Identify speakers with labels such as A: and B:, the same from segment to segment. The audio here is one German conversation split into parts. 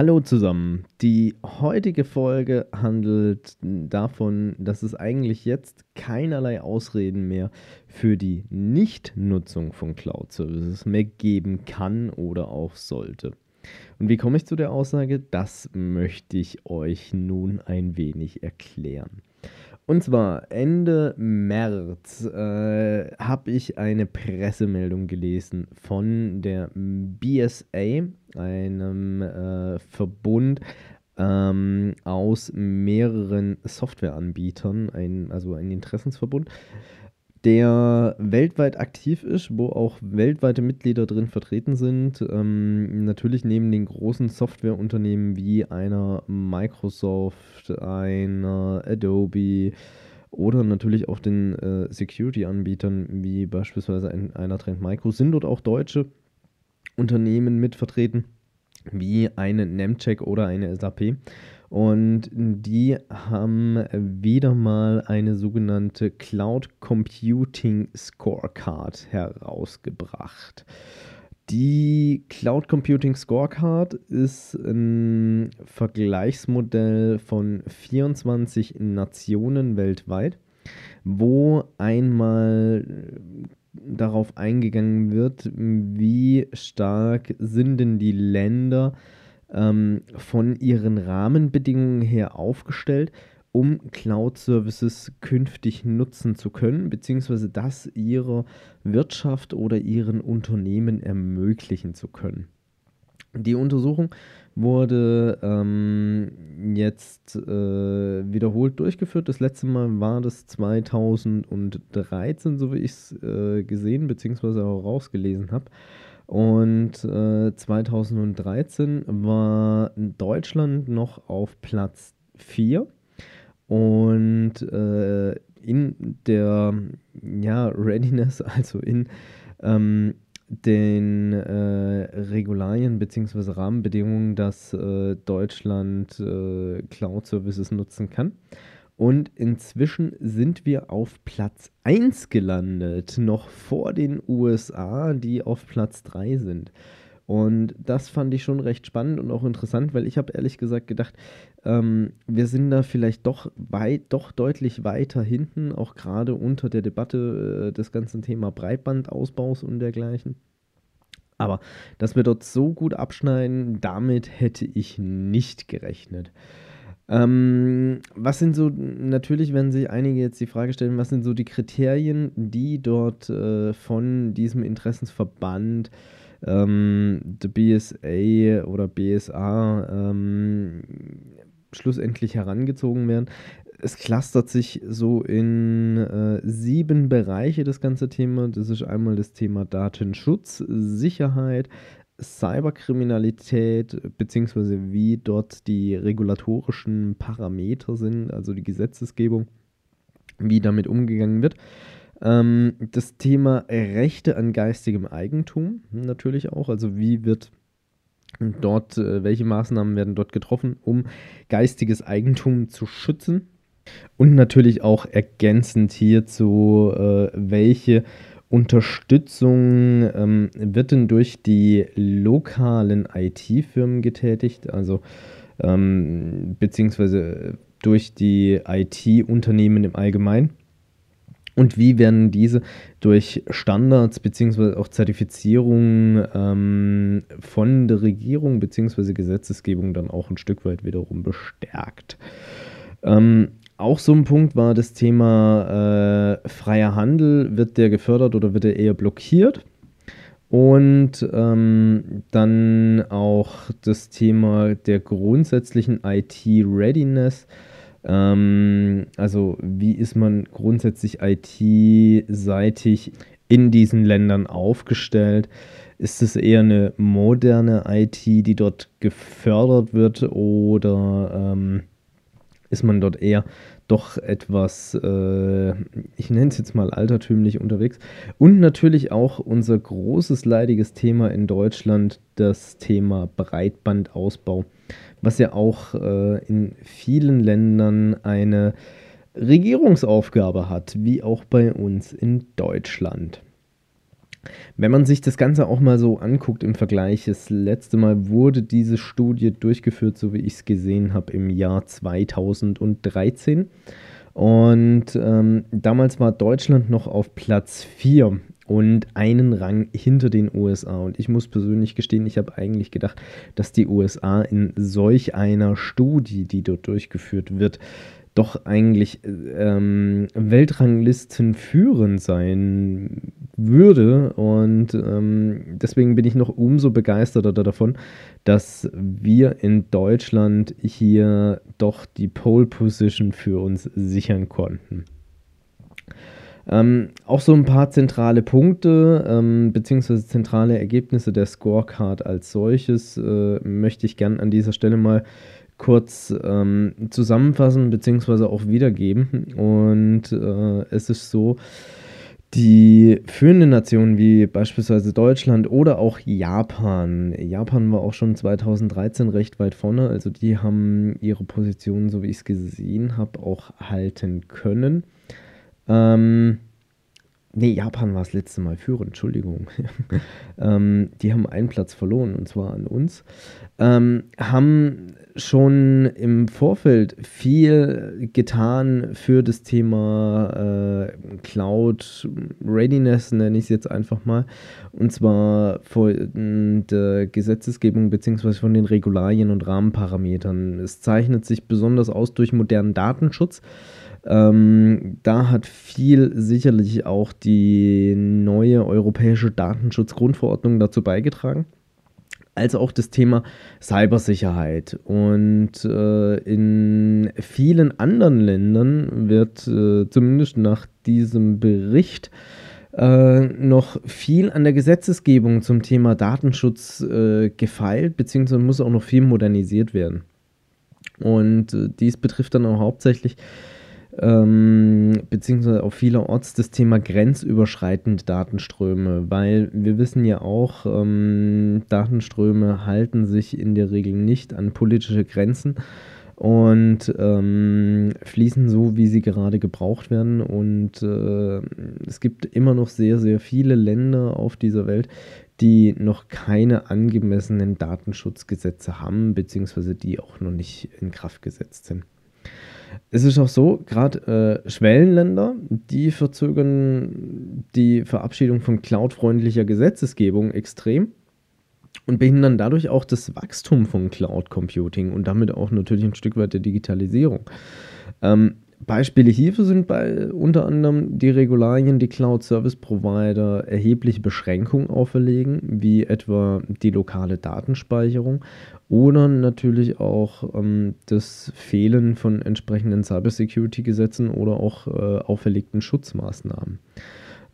A: Hallo zusammen. Die heutige Folge handelt davon, dass es eigentlich jetzt keinerlei Ausreden mehr für die Nichtnutzung von Cloud Services mehr geben kann oder auch sollte. Und wie komme ich zu der Aussage? Das möchte ich euch nun ein wenig erklären. Und zwar Ende März äh, habe ich eine Pressemeldung gelesen von der BSA, einem äh, Verbund ähm, aus mehreren Softwareanbietern, ein, also ein Interessensverbund, der weltweit aktiv ist, wo auch weltweite Mitglieder drin vertreten sind. Ähm, natürlich neben den großen Softwareunternehmen wie einer Microsoft, einer Adobe oder natürlich auch den äh, Security-Anbietern wie beispielsweise ein, einer Trend Micro sind dort auch deutsche Unternehmen mit vertreten, wie eine Nemcheck oder eine SAP. Und die haben wieder mal eine sogenannte Cloud Computing Scorecard herausgebracht. Die Cloud Computing Scorecard ist ein Vergleichsmodell von 24 Nationen weltweit, wo einmal darauf eingegangen wird, wie stark sind denn die Länder ähm, von ihren Rahmenbedingungen her aufgestellt, um Cloud-Services künftig nutzen zu können, beziehungsweise das ihrer Wirtschaft oder ihren Unternehmen ermöglichen zu können. Die Untersuchung wurde ähm, jetzt äh, wiederholt durchgeführt. Das letzte Mal war das 2013, so wie ich es äh, gesehen bzw. auch rausgelesen habe. Und äh, 2013 war Deutschland noch auf Platz 4 und äh, in der ja, Readiness, also in ähm, den äh, Regularien bzw. Rahmenbedingungen, dass äh, Deutschland äh, Cloud Services nutzen kann. Und inzwischen sind wir auf Platz 1 gelandet, noch vor den USA, die auf Platz 3 sind. Und das fand ich schon recht spannend und auch interessant, weil ich habe ehrlich gesagt gedacht, ähm, wir sind da vielleicht doch weit, doch deutlich weiter hinten, auch gerade unter der Debatte äh, des ganzen Thema Breitbandausbaus und dergleichen. Aber dass wir dort so gut abschneiden, damit hätte ich nicht gerechnet. Ähm, was sind so, natürlich werden sich einige jetzt die Frage stellen, was sind so die Kriterien, die dort äh, von diesem Interessensverband, ähm, der BSA oder BSA, ähm, schlussendlich herangezogen werden? Es clustert sich so in äh, sieben Bereiche das ganze Thema. Das ist einmal das Thema Datenschutz, Sicherheit, Cyberkriminalität, beziehungsweise wie dort die regulatorischen Parameter sind, also die Gesetzesgebung, wie damit umgegangen wird. Ähm, das Thema Rechte an geistigem Eigentum natürlich auch, also wie wird dort, äh, welche Maßnahmen werden dort getroffen, um geistiges Eigentum zu schützen. Und natürlich auch ergänzend hierzu, äh, welche Unterstützung ähm, wird denn durch die lokalen IT-Firmen getätigt, also ähm, beziehungsweise durch die IT-Unternehmen im Allgemeinen? Und wie werden diese durch Standards beziehungsweise auch Zertifizierungen ähm, von der Regierung beziehungsweise Gesetzesgebung dann auch ein Stück weit wiederum bestärkt? Ähm, auch so ein Punkt war das Thema äh, freier Handel. Wird der gefördert oder wird er eher blockiert? Und ähm, dann auch das Thema der grundsätzlichen IT-Readiness. Ähm, also wie ist man grundsätzlich IT-seitig in diesen Ländern aufgestellt? Ist es eher eine moderne IT, die dort gefördert wird oder ähm, ist man dort eher doch etwas, äh, ich nenne es jetzt mal altertümlich unterwegs. Und natürlich auch unser großes leidiges Thema in Deutschland, das Thema Breitbandausbau, was ja auch äh, in vielen Ländern eine Regierungsaufgabe hat, wie auch bei uns in Deutschland. Wenn man sich das Ganze auch mal so anguckt im Vergleich, das letzte Mal wurde diese Studie durchgeführt, so wie ich es gesehen habe, im Jahr 2013. Und ähm, damals war Deutschland noch auf Platz 4 und einen Rang hinter den USA. Und ich muss persönlich gestehen, ich habe eigentlich gedacht, dass die USA in solch einer Studie, die dort durchgeführt wird, doch eigentlich ähm, Weltranglisten führend sein würde. Und ähm, deswegen bin ich noch umso begeisterter davon, dass wir in Deutschland hier doch die Pole Position für uns sichern konnten. Ähm, auch so ein paar zentrale Punkte ähm, beziehungsweise zentrale Ergebnisse der Scorecard als solches äh, möchte ich gern an dieser Stelle mal kurz ähm, zusammenfassen bzw. auch wiedergeben. Und äh, es ist so, die führenden Nationen wie beispielsweise Deutschland oder auch Japan. Japan war auch schon 2013 recht weit vorne, also die haben ihre Position, so wie ich es gesehen habe, auch halten können. Ähm, Nee, Japan war das letzte Mal führend, Entschuldigung. ähm, die haben einen Platz verloren und zwar an uns. Ähm, haben schon im Vorfeld viel getan für das Thema äh, Cloud Readiness, nenne ich es jetzt einfach mal. Und zwar von der Gesetzesgebung bzw. von den Regularien und Rahmenparametern. Es zeichnet sich besonders aus durch modernen Datenschutz. Ähm, da hat viel sicherlich auch die neue europäische Datenschutzgrundverordnung dazu beigetragen als auch das Thema Cybersicherheit. Und äh, in vielen anderen Ländern wird äh, zumindest nach diesem Bericht äh, noch viel an der Gesetzesgebung zum Thema Datenschutz äh, gefeilt, beziehungsweise muss auch noch viel modernisiert werden. Und äh, dies betrifft dann auch hauptsächlich ähm, beziehungsweise auch vielerorts das Thema grenzüberschreitende Datenströme, weil wir wissen ja auch, ähm, Datenströme halten sich in der Regel nicht an politische Grenzen und ähm, fließen so, wie sie gerade gebraucht werden. Und äh, es gibt immer noch sehr, sehr viele Länder auf dieser Welt, die noch keine angemessenen Datenschutzgesetze haben, beziehungsweise die auch noch nicht in Kraft gesetzt sind. Es ist auch so, gerade äh, Schwellenländer, die verzögern die Verabschiedung von cloudfreundlicher Gesetzesgebung extrem und behindern dadurch auch das Wachstum von Cloud Computing und damit auch natürlich ein Stück weit der Digitalisierung. Ähm, Beispiele hierfür sind bei unter anderem die Regularien, die Cloud Service Provider erhebliche Beschränkungen auferlegen, wie etwa die lokale Datenspeicherung oder natürlich auch ähm, das Fehlen von entsprechenden Cybersecurity-Gesetzen oder auch äh, auferlegten Schutzmaßnahmen.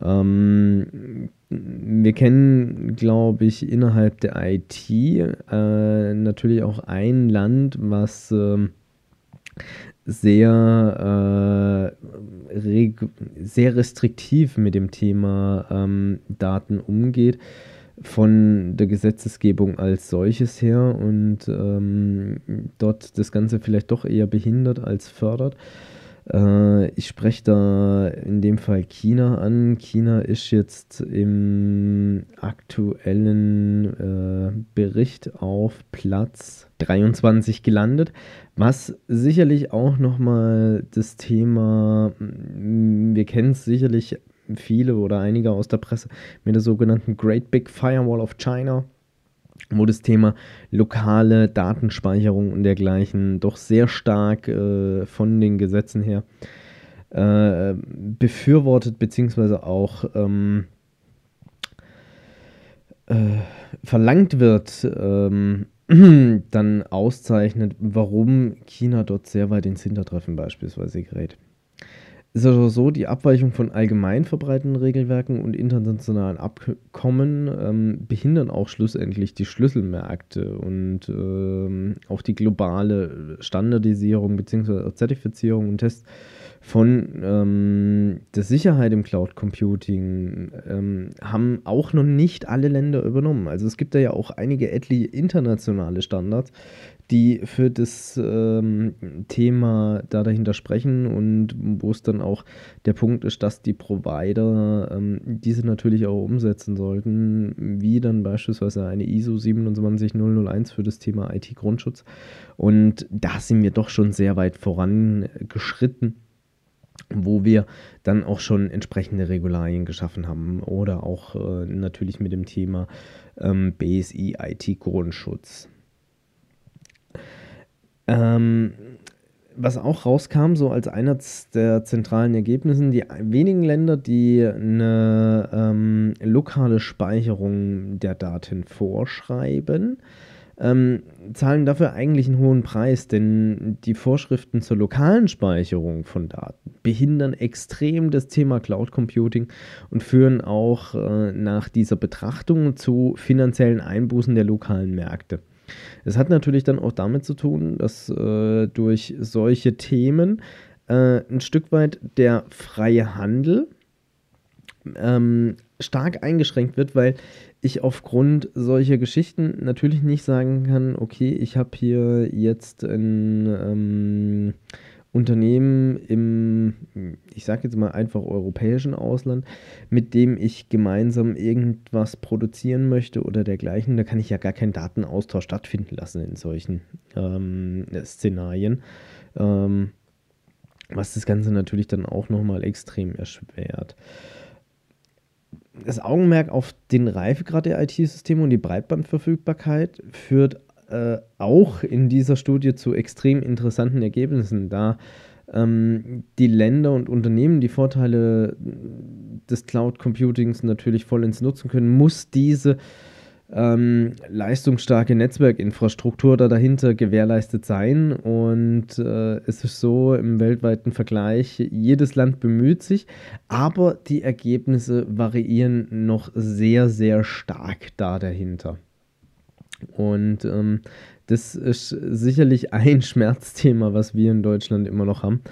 A: Ähm, wir kennen, glaube ich, innerhalb der IT äh, natürlich auch ein Land, was äh, sehr, äh, sehr restriktiv mit dem Thema ähm, Daten umgeht, von der Gesetzesgebung als solches her und ähm, dort das Ganze vielleicht doch eher behindert als fördert. Äh, ich spreche da in dem Fall China an. China ist jetzt im aktuellen äh, Bericht auf Platz 23 gelandet, was sicherlich auch nochmal das Thema, wir kennen es sicherlich viele oder einige aus der Presse mit der sogenannten Great Big Firewall of China wo das Thema lokale Datenspeicherung und dergleichen doch sehr stark äh, von den Gesetzen her äh, befürwortet, beziehungsweise auch ähm, äh, verlangt wird, ähm, dann auszeichnet, warum China dort sehr weit ins Hintertreffen beispielsweise gerät. Ist also so, die Abweichung von allgemein verbreiteten Regelwerken und internationalen Abkommen ähm, behindern auch schlussendlich die Schlüsselmärkte und ähm, auch die globale Standardisierung bzw. Zertifizierung und Tests von ähm, der Sicherheit im Cloud Computing ähm, haben auch noch nicht alle Länder übernommen. Also es gibt da ja auch einige etliche internationale Standards, die für das ähm, Thema da dahinter sprechen und wo es dann auch der Punkt ist, dass die Provider ähm, diese natürlich auch umsetzen sollten, wie dann beispielsweise eine ISO 27001 für das Thema IT-Grundschutz. Und da sind wir doch schon sehr weit vorangeschritten wo wir dann auch schon entsprechende Regularien geschaffen haben oder auch äh, natürlich mit dem Thema ähm, BSI IT-Grundschutz. Ähm, was auch rauskam, so als eines der zentralen Ergebnisse, die wenigen Länder, die eine ähm, lokale Speicherung der Daten vorschreiben, ähm, zahlen dafür eigentlich einen hohen Preis, denn die Vorschriften zur lokalen Speicherung von Daten behindern extrem das Thema Cloud Computing und führen auch äh, nach dieser Betrachtung zu finanziellen Einbußen der lokalen Märkte. Es hat natürlich dann auch damit zu tun, dass äh, durch solche Themen äh, ein Stück weit der freie Handel ähm, stark eingeschränkt wird, weil ich aufgrund solcher Geschichten natürlich nicht sagen kann, okay, ich habe hier jetzt ein ähm, Unternehmen im, ich sage jetzt mal einfach europäischen Ausland, mit dem ich gemeinsam irgendwas produzieren möchte oder dergleichen. Da kann ich ja gar keinen Datenaustausch stattfinden lassen in solchen ähm, Szenarien. Ähm, was das Ganze natürlich dann auch nochmal extrem erschwert das Augenmerk auf den Reifegrad der IT-Systeme und die Breitbandverfügbarkeit führt äh, auch in dieser Studie zu extrem interessanten Ergebnissen, da ähm, die Länder und Unternehmen die Vorteile des Cloud Computings natürlich vollends nutzen können, muss diese ähm, leistungsstarke Netzwerkinfrastruktur da dahinter gewährleistet sein. Und äh, es ist so im weltweiten Vergleich, jedes Land bemüht sich, aber die Ergebnisse variieren noch sehr, sehr stark da dahinter. Und ähm, das ist sicherlich ein Schmerzthema, was wir in Deutschland immer noch haben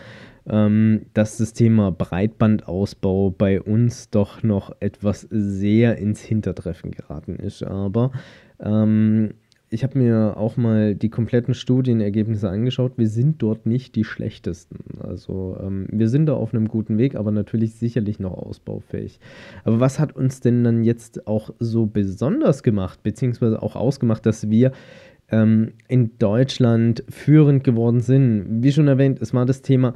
A: ähm, dass das Thema Breitbandausbau bei uns doch noch etwas sehr ins Hintertreffen geraten ist. Aber ähm, ich habe mir auch mal die kompletten Studienergebnisse angeschaut. Wir sind dort nicht die schlechtesten. Also ähm, wir sind da auf einem guten Weg, aber natürlich sicherlich noch ausbaufähig. Aber was hat uns denn dann jetzt auch so besonders gemacht, beziehungsweise auch ausgemacht, dass wir ähm, in Deutschland führend geworden sind? Wie schon erwähnt, es war das Thema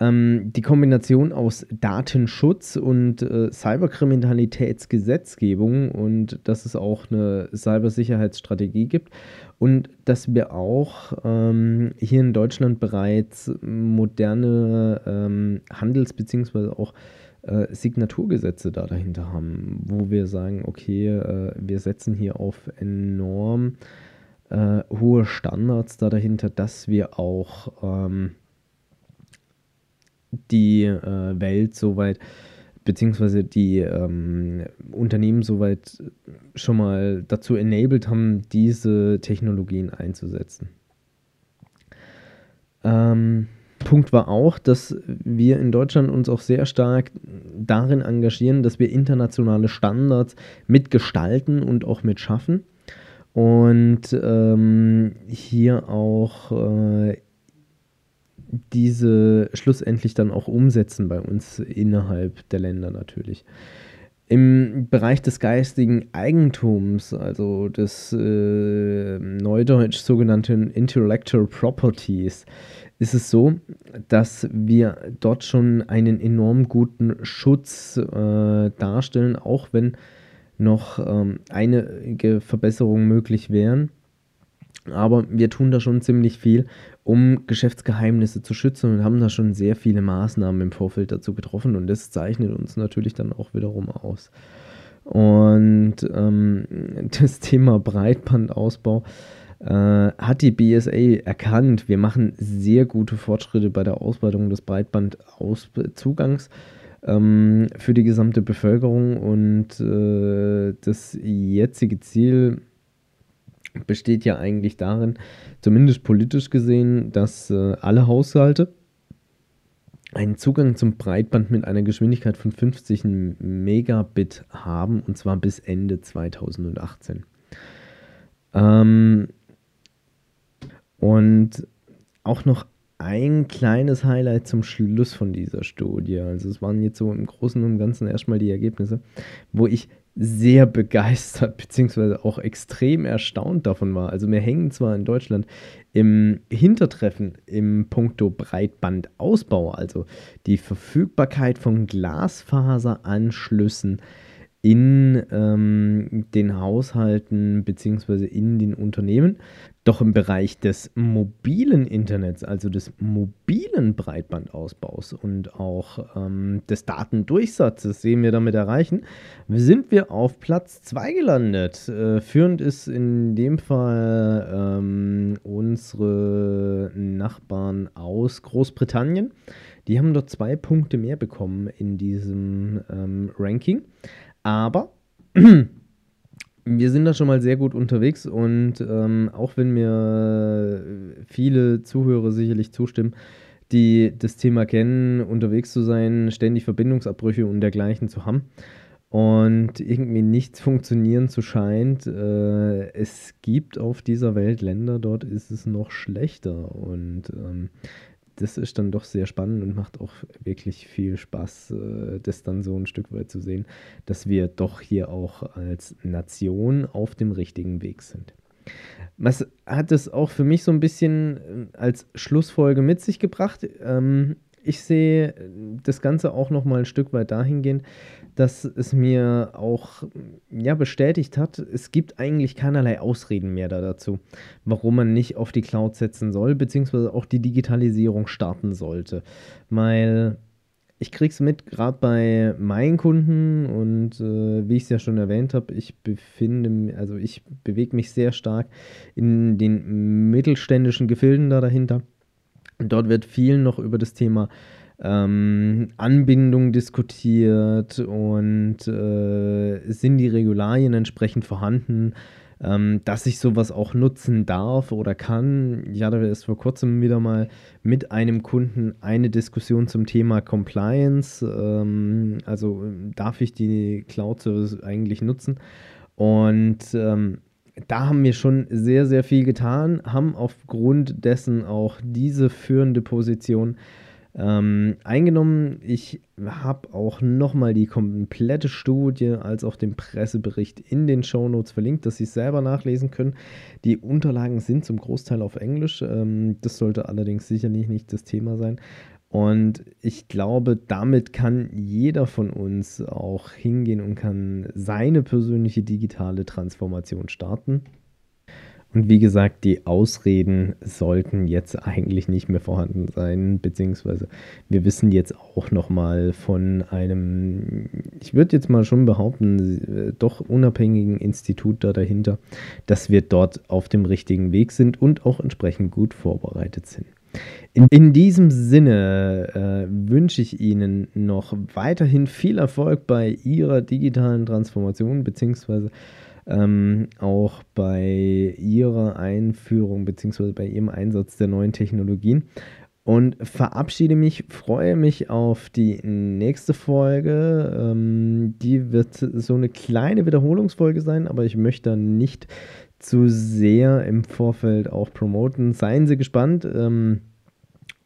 A: ähm, die Kombination aus Datenschutz und äh, Cyberkriminalitätsgesetzgebung und dass es auch eine Cybersicherheitsstrategie gibt und dass wir auch ähm, hier in Deutschland bereits moderne ähm, Handels- bzw. auch äh, Signaturgesetze da dahinter haben, wo wir sagen, okay, äh, wir setzen hier auf enorm äh, hohe Standards da dahinter, dass wir auch ähm, die äh, Welt soweit, beziehungsweise die ähm, Unternehmen soweit schon mal dazu enabled haben, diese Technologien einzusetzen. Ähm, Punkt war auch, dass wir in Deutschland uns auch sehr stark darin engagieren, dass wir internationale Standards mitgestalten und auch mitschaffen. Und ähm, hier auch äh, diese schlussendlich dann auch umsetzen bei uns innerhalb der Länder natürlich. Im Bereich des geistigen Eigentums, also des äh, neudeutsch sogenannten Intellectual Properties, ist es so, dass wir dort schon einen enorm guten Schutz äh, darstellen, auch wenn noch ähm, einige Verbesserungen möglich wären. Aber wir tun da schon ziemlich viel, um Geschäftsgeheimnisse zu schützen und haben da schon sehr viele Maßnahmen im Vorfeld dazu getroffen und das zeichnet uns natürlich dann auch wiederum aus. Und ähm, das Thema Breitbandausbau äh, hat die BSA erkannt, wir machen sehr gute Fortschritte bei der Ausbreitung des Breitbandzugangs ähm, für die gesamte Bevölkerung und äh, das jetzige Ziel besteht ja eigentlich darin, zumindest politisch gesehen, dass äh, alle Haushalte einen Zugang zum Breitband mit einer Geschwindigkeit von 50 Megabit haben, und zwar bis Ende 2018. Ähm, und auch noch ein kleines Highlight zum Schluss von dieser Studie. Also es waren jetzt so im Großen und Ganzen erstmal die Ergebnisse, wo ich sehr begeistert bzw. auch extrem erstaunt davon war. Also wir hängen zwar in Deutschland im Hintertreffen im Punkto Breitbandausbau, also die Verfügbarkeit von Glasfaseranschlüssen in ähm, den Haushalten bzw. in den Unternehmen. Doch im Bereich des mobilen Internets, also des mobilen Breitbandausbaus und auch ähm, des Datendurchsatzes, sehen wir damit erreichen, sind wir auf Platz 2 gelandet. Äh, führend ist in dem Fall ähm, unsere Nachbarn aus Großbritannien. Die haben dort zwei Punkte mehr bekommen in diesem ähm, Ranking. Aber wir sind da schon mal sehr gut unterwegs und ähm, auch wenn mir viele Zuhörer sicherlich zustimmen, die das Thema kennen, unterwegs zu sein, ständig Verbindungsabbrüche und dergleichen zu haben und irgendwie nichts funktionieren zu scheint. Äh, es gibt auf dieser Welt Länder, dort ist es noch schlechter und ähm, das ist dann doch sehr spannend und macht auch wirklich viel Spaß, äh, das dann so ein Stück weit zu sehen, dass wir doch hier auch als Nation auf dem richtigen Weg sind. Was hat es auch für mich so ein bisschen äh, als Schlussfolge mit sich gebracht? Ähm, ich sehe das Ganze auch noch mal ein Stück weit dahingehend, dass es mir auch ja, bestätigt hat, es gibt eigentlich keinerlei Ausreden mehr da dazu, warum man nicht auf die Cloud setzen soll, beziehungsweise auch die Digitalisierung starten sollte. Weil ich es mit, gerade bei meinen Kunden und äh, wie ich es ja schon erwähnt habe, ich befinde, also ich bewege mich sehr stark in den mittelständischen Gefilden da dahinter. Dort wird viel noch über das Thema ähm, Anbindung diskutiert und äh, sind die Regularien entsprechend vorhanden, ähm, dass ich sowas auch nutzen darf oder kann. Ich hatte erst vor kurzem wieder mal mit einem Kunden eine Diskussion zum Thema Compliance. Ähm, also darf ich die Cloud-Service eigentlich nutzen? Und ähm, da haben wir schon sehr, sehr viel getan, haben aufgrund dessen auch diese führende Position ähm, eingenommen. Ich habe auch nochmal die komplette Studie als auch den Pressebericht in den Shownotes verlinkt, dass Sie es selber nachlesen können. Die Unterlagen sind zum Großteil auf Englisch. Ähm, das sollte allerdings sicherlich nicht das Thema sein. Und ich glaube, damit kann jeder von uns auch hingehen und kann seine persönliche digitale Transformation starten. Und wie gesagt, die Ausreden sollten jetzt eigentlich nicht mehr vorhanden sein, beziehungsweise wir wissen jetzt auch nochmal von einem, ich würde jetzt mal schon behaupten, doch unabhängigen Institut da dahinter, dass wir dort auf dem richtigen Weg sind und auch entsprechend gut vorbereitet sind. In, in diesem Sinne äh, wünsche ich Ihnen noch weiterhin viel Erfolg bei Ihrer digitalen Transformation, beziehungsweise ähm, auch bei ihrer Einführung bzw. bei ihrem Einsatz der neuen Technologien. Und verabschiede mich, freue mich auf die nächste Folge. Ähm, die wird so eine kleine Wiederholungsfolge sein, aber ich möchte nicht zu sehr im Vorfeld auch promoten. Seien Sie gespannt. Ähm,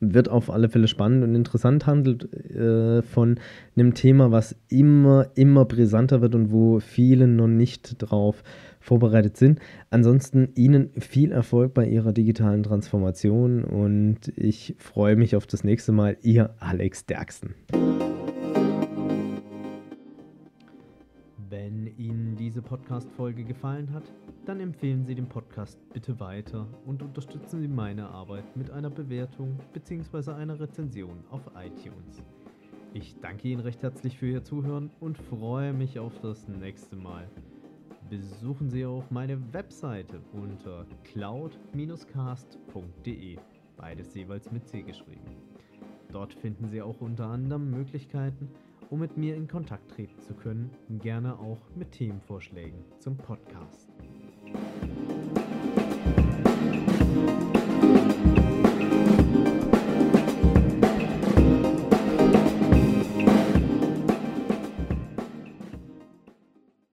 A: wird auf alle Fälle spannend und interessant, handelt äh, von einem Thema, was immer, immer brisanter wird und wo viele noch nicht drauf vorbereitet sind. Ansonsten Ihnen viel Erfolg bei Ihrer digitalen Transformation und ich freue mich auf das nächste Mal. Ihr Alex Derksen. Wenn Ihnen diese Podcast-Folge gefallen hat, dann empfehlen Sie den Podcast bitte weiter und unterstützen Sie meine Arbeit mit einer Bewertung bzw. einer Rezension auf iTunes. Ich danke Ihnen recht herzlich für Ihr Zuhören und freue mich auf das nächste Mal. besuchen Sie auch meine Webseite unter cloud-cast.de, beides jeweils mit C geschrieben. Dort finden Sie auch unter anderem Möglichkeiten, um mit mir in Kontakt treten zu können, gerne auch mit Themenvorschlägen zum Podcast.